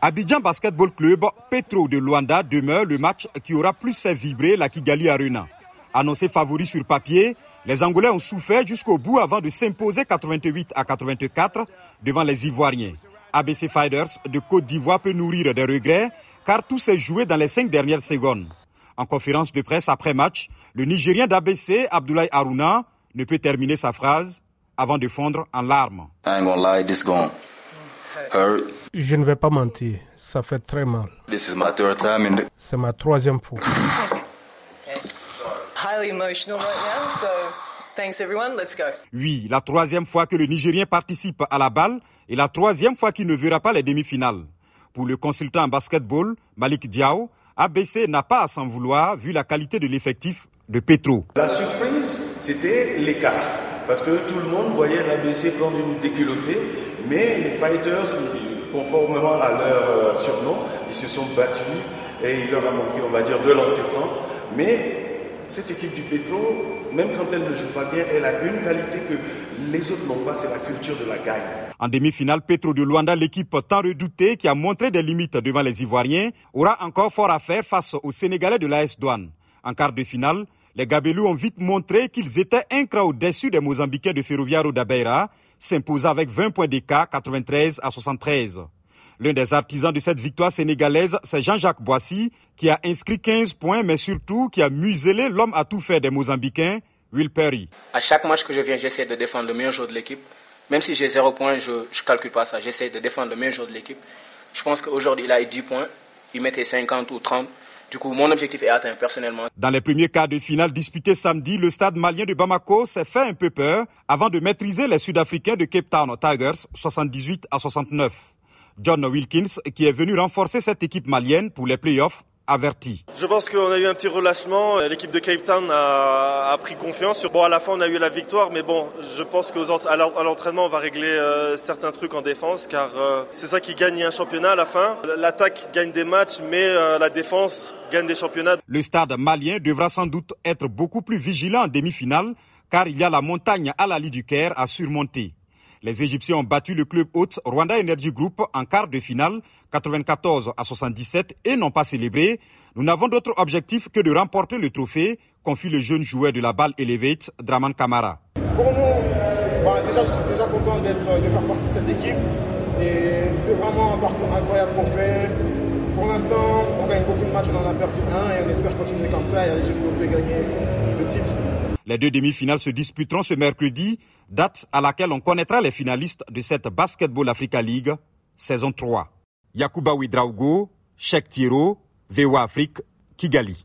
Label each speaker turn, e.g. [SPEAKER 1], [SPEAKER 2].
[SPEAKER 1] Abidjan Basketball Club, Petro de Luanda demeure le match qui aura plus fait vibrer la Kigali Arena. Annoncé favori sur papier, les Angolais ont souffert jusqu'au bout avant de s'imposer 88 à 84 devant les Ivoiriens. ABC Fighters de Côte d'Ivoire peut nourrir des regrets car tout s'est joué dans les cinq dernières secondes. En conférence de presse après match, le Nigérien d'ABC, Abdoulaye Aruna, ne peut terminer sa phrase avant de fondre en larmes.
[SPEAKER 2] Je ne vais pas mentir, ça fait très mal. C'est ma troisième fois.
[SPEAKER 1] Oui, la troisième fois que le Nigérien participe à la balle et la troisième fois qu'il ne verra pas les demi-finales. Pour le consultant en basketball, Malik Diao, ABC n'a pas à s'en vouloir vu la qualité de l'effectif de Petro.
[SPEAKER 3] La surprise, c'était l'écart. Parce que tout le monde voyait l'ABC prendre une déculottée, mais les fighters, conformément à leur euh, surnom, ils se sont battus et il leur a manqué, on va dire, deux lancers francs. Mais cette équipe du Petro, même quand elle ne joue pas bien, elle a une qualité que les autres n'ont pas, c'est la culture de la gagne.
[SPEAKER 1] En demi-finale, Petro de Luanda, l'équipe tant redoutée qui a montré des limites devant les Ivoiriens, aura encore fort à faire face aux Sénégalais de l'AS Douane. En quart de finale, les Gabelous ont vite montré qu'ils étaient un cran au-dessus des Mozambicains de Ferroviario d'Abeira, s'imposant avec 20 points d'écart, 93 à 73. L'un des artisans de cette victoire sénégalaise, c'est Jean-Jacques Boissy, qui a inscrit 15 points, mais surtout qui a muselé l'homme à tout faire des Mozambicains, Will Perry.
[SPEAKER 4] À chaque match que je viens, j'essaie de défendre le meilleur joueur de l'équipe. Même si j'ai 0 points, je ne calcule pas ça. J'essaie de défendre le meilleur joueur de l'équipe. Je pense qu'aujourd'hui, il a eu 10 points. Il mettait 50 ou 30. Du coup, mon objectif est atteint personnellement.
[SPEAKER 1] Dans les premiers quarts de finale disputés samedi, le stade malien de Bamako s'est fait un peu peur avant de maîtriser les Sud-Africains de Cape Town Tigers 78 à 69. John Wilkins, qui est venu renforcer cette équipe malienne pour les playoffs, averti.
[SPEAKER 5] Je pense qu'on a eu un petit relâchement. L'équipe de Cape Town a, pris confiance. Bon, à la fin, on a eu la victoire, mais bon, je pense qu'à l'entraînement, on va régler euh, certains trucs en défense, car euh, c'est ça qui gagne un championnat à la fin. L'attaque gagne des matchs, mais euh, la défense gagne des championnats.
[SPEAKER 1] Le stade malien devra sans doute être beaucoup plus vigilant en demi-finale, car il y a la montagne à la du Caire à surmonter. Les Égyptiens ont battu le club hôte Rwanda Energy Group en quart de finale 94 à 77 et n'ont pas célébré. Nous n'avons d'autre objectif que de remporter le trophée, confie le jeune joueur de la balle Elevate, Draman Kamara.
[SPEAKER 6] Pour nous, bah, déjà, je suis déjà content de faire partie de cette équipe. Et c'est vraiment un parcours incroyable qu'on fait. Pour l'instant, beaucoup de matchs, on en a perdu un et on espère continuer comme ça et aller jusqu'au bout et gagner le titre.
[SPEAKER 1] Les deux demi-finales se disputeront ce mercredi, date à laquelle on connaîtra les finalistes de cette Basketball Africa League saison 3. Yakuba Widraugo, Cheikh Tiro, VOA Afrique, Kigali.